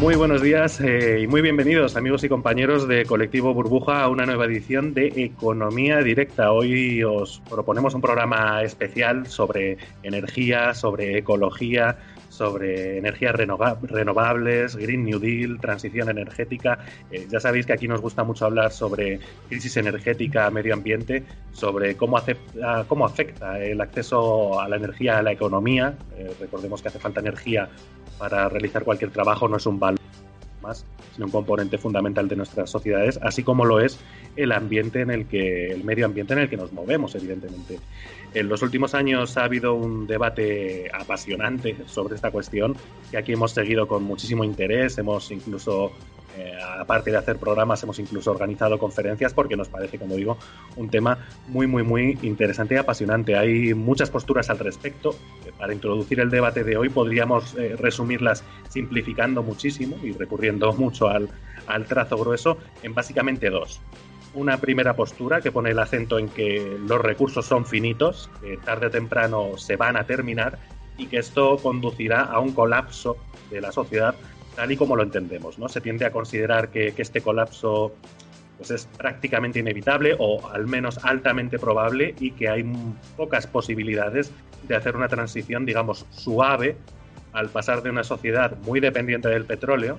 Muy buenos días eh, y muy bienvenidos amigos y compañeros de Colectivo Burbuja a una nueva edición de Economía Directa. Hoy os proponemos un programa especial sobre energía, sobre ecología, sobre energías renova- renovables, Green New Deal, transición energética. Eh, ya sabéis que aquí nos gusta mucho hablar sobre crisis energética, medio ambiente, sobre cómo, acepta- cómo afecta el acceso a la energía a la economía. Eh, recordemos que hace falta energía para realizar cualquier trabajo, no es un valor más, sino un componente fundamental de nuestras sociedades, así como lo es el ambiente en el que, el medio ambiente en el que nos movemos, evidentemente. En los últimos años ha habido un debate apasionante sobre esta cuestión, que aquí hemos seguido con muchísimo interés, hemos incluso, eh, aparte de hacer programas, hemos incluso organizado conferencias porque nos parece, como digo, un tema muy, muy, muy interesante y apasionante. Hay muchas posturas al respecto. Para introducir el debate de hoy podríamos eh, resumirlas simplificando muchísimo y recurriendo mucho al, al trazo grueso en básicamente dos. Una primera postura que pone el acento en que los recursos son finitos, que tarde o temprano se van a terminar y que esto conducirá a un colapso de la sociedad tal y como lo entendemos. ¿no? Se tiende a considerar que, este colapso pues es prácticamente inevitable o al menos altamente probable y que hay pocas posibilidades de hacer una transición, digamos, suave al pasar de una sociedad muy dependiente del petróleo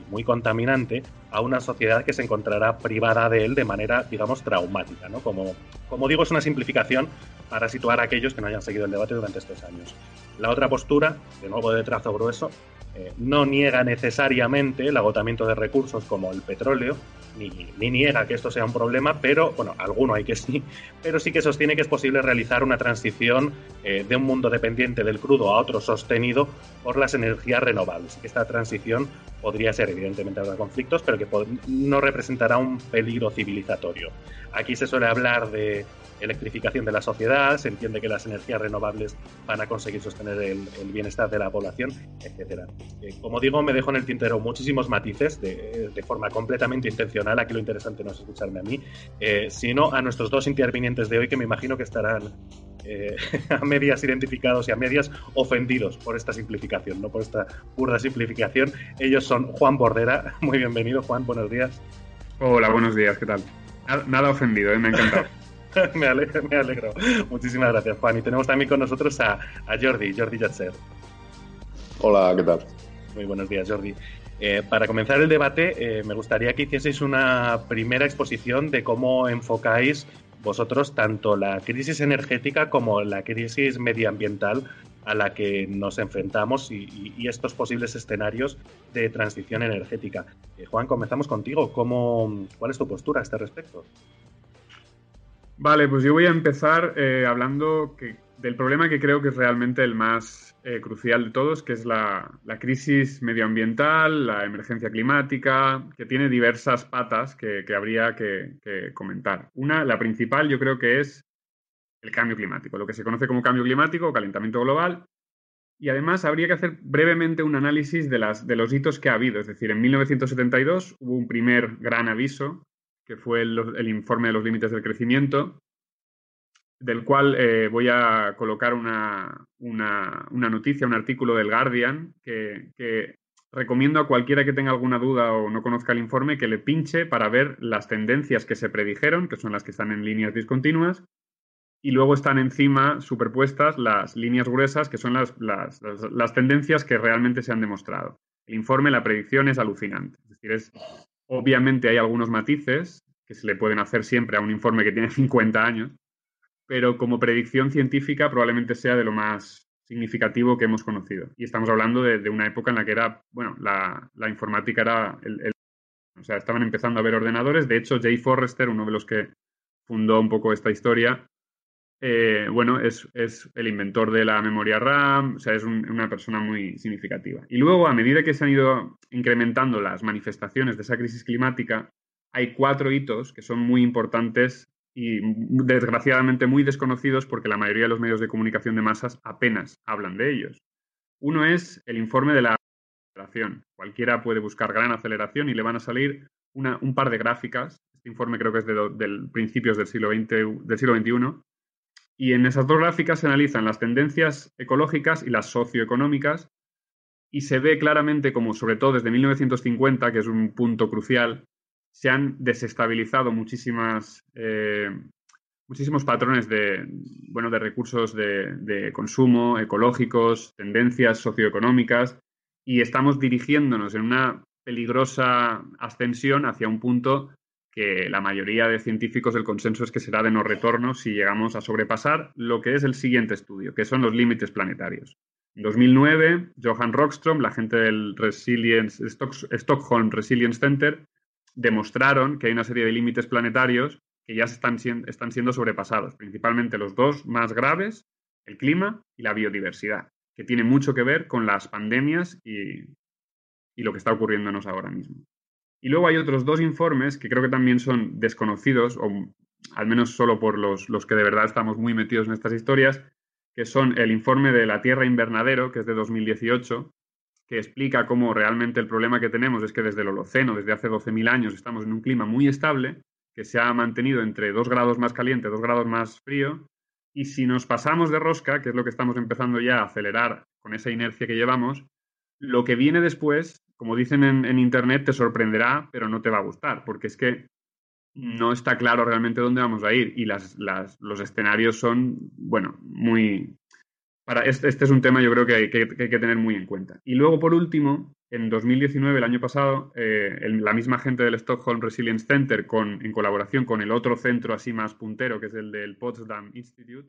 y muy contaminante a una sociedad que se encontrará privada de él de manera, digamos, traumática. ¿no? Como, como digo, es una simplificación para situar a aquellos que no hayan seguido el debate durante estos años. La otra postura, de nuevo de trazo grueso, eh, no niega necesariamente el agotamiento de recursos como el petróleo, ni, ni, niega que esto sea un problema, pero, bueno, alguno hay que sí, pero sí que sostiene que es posible realizar una transición eh, de un mundo dependiente del crudo a otro sostenido por las energías renovables. Esta transición podría ser, evidentemente, habrá conflictos, pero no representará un peligro civilizatorio. Aquí se suele hablar de electrificación de la sociedad, se entiende que las energías renovables van a conseguir sostener el, bienestar de la población, etc. Eh, como digo, me dejo en el tintero muchísimos matices de, de, forma completamente intencional. Aquí lo interesante no es escucharme a mí, eh, sino a nuestros dos intervinientes de hoy que me imagino que estarán eh, a medias identificados y a medias ofendidos por esta simplificación, no por esta burda simplificación. Ellos son Juan Bordera. Muy bienvenido, Juan, buenos días. Hola, buenos días, ¿qué tal? Nada ofendido, ¿eh? me ha encantado. me, alegro, me, alegro, Muchísimas gracias, Juan. Y tenemos también con nosotros a, a Jordi, Jordi Yatser. Hola, ¿qué tal? Muy buenos días, Jordi. Eh, para comenzar el debate, eh, me gustaría que hicieseis una primera exposición de cómo enfocáis vosotros tanto la crisis energética como la crisis medioambiental a la que nos enfrentamos y, estos posibles escenarios de transición energética. Eh, Juan, comenzamos contigo. ¿Cómo, ¿Cuál es tu postura a este respecto? Vale, pues yo voy a empezar eh, hablando que, del problema que creo que es realmente el más eh, crucial de todos, que es la, la, crisis medioambiental, la emergencia climática, que tiene diversas patas que, que habría que, comentar. Una, la principal, yo creo que es el cambio climático, lo que se conoce como cambio climático o calentamiento global. Y además habría que hacer brevemente un análisis de, las, de los hitos que ha habido. Es decir, en 1972 hubo un primer gran aviso que fue el, informe de los límites del crecimiento. Del cual eh, voy a colocar una, una, noticia, un artículo del Guardian, que, que, recomiendo a cualquiera que tenga alguna duda o no conozca el informe que le pinche para ver las tendencias que se predijeron, que son las que están en líneas discontinuas, y luego están encima superpuestas las líneas gruesas, que son las, las, las, tendencias que realmente se han demostrado. El informe, la predicción es alucinante. Es decir, es, obviamente hay algunos matices que se le pueden hacer siempre a un informe que tiene 50 años, pero como predicción científica probablemente sea de lo más significativo que hemos conocido. Y estamos hablando de, una época en la que era, bueno, la, informática era el, O sea, estaban empezando a haber ordenadores. De hecho, Jay Forrester, uno de los que fundó un poco esta historia, eh, bueno, es, el inventor de la memoria RAM, o sea, es una persona muy significativa. Y luego, a medida que se han ido incrementando las manifestaciones de esa crisis climática, hay cuatro hitos que son muy importantes y desgraciadamente muy desconocidos porque la mayoría de los medios de comunicación de masas apenas hablan de ellos. Uno es el informe de la aceleración. Cualquiera puede buscar gran aceleración y le van a salir un par de gráficas. Este informe creo que es de, principios del siglo, del siglo XXI. Y en esas dos gráficas se analizan las tendencias ecológicas y las socioeconómicas y se ve claramente como, sobre todo desde 1950, que es un punto crucial, se han desestabilizado muchísimas, eh, muchísimos patrones de, bueno, de recursos de, consumo, ecológicos, tendencias socioeconómicas, y estamos dirigiéndonos en una peligrosa ascensión hacia un punto que la mayoría de científicos del consenso es que será de no retorno si llegamos a sobrepasar lo que es el siguiente estudio, que son los límites planetarios. En 2009, Johan Rockström, la gente del Resilience, Stockholm Resilience Center, demostraron que hay una serie de límites planetarios que ya están, están siendo sobrepasados, principalmente los dos más graves, el clima y la biodiversidad, que tiene mucho que ver con las pandemias y, y lo que está ocurriéndonos ahora mismo. Y luego hay otros dos informes que creo que también son desconocidos, o al menos solo por los, los que de verdad estamos muy metidos en estas historias, que son el informe de la Tierra Invernadero, que es de 2018, que explica cómo realmente el problema que tenemos es que desde el Holoceno, desde hace 12.000 años, estamos en un clima muy estable, que se ha mantenido entre 2 grados más caliente, 2 grados más frío, y si nos pasamos de rosca, que es lo que estamos empezando ya a acelerar con esa inercia que llevamos, lo que viene después, como dicen en, Internet, te sorprenderá, pero no te va a gustar, porque es que no está claro realmente dónde vamos a ir y los escenarios son, bueno, muy, este, este, es un tema yo creo que hay, que tener muy en cuenta. Y luego, por último, en 2019, el año pasado, eh, la misma gente del Stockholm Resilience Center, con, en colaboración con el otro centro así más puntero, que es el del Potsdam Institute,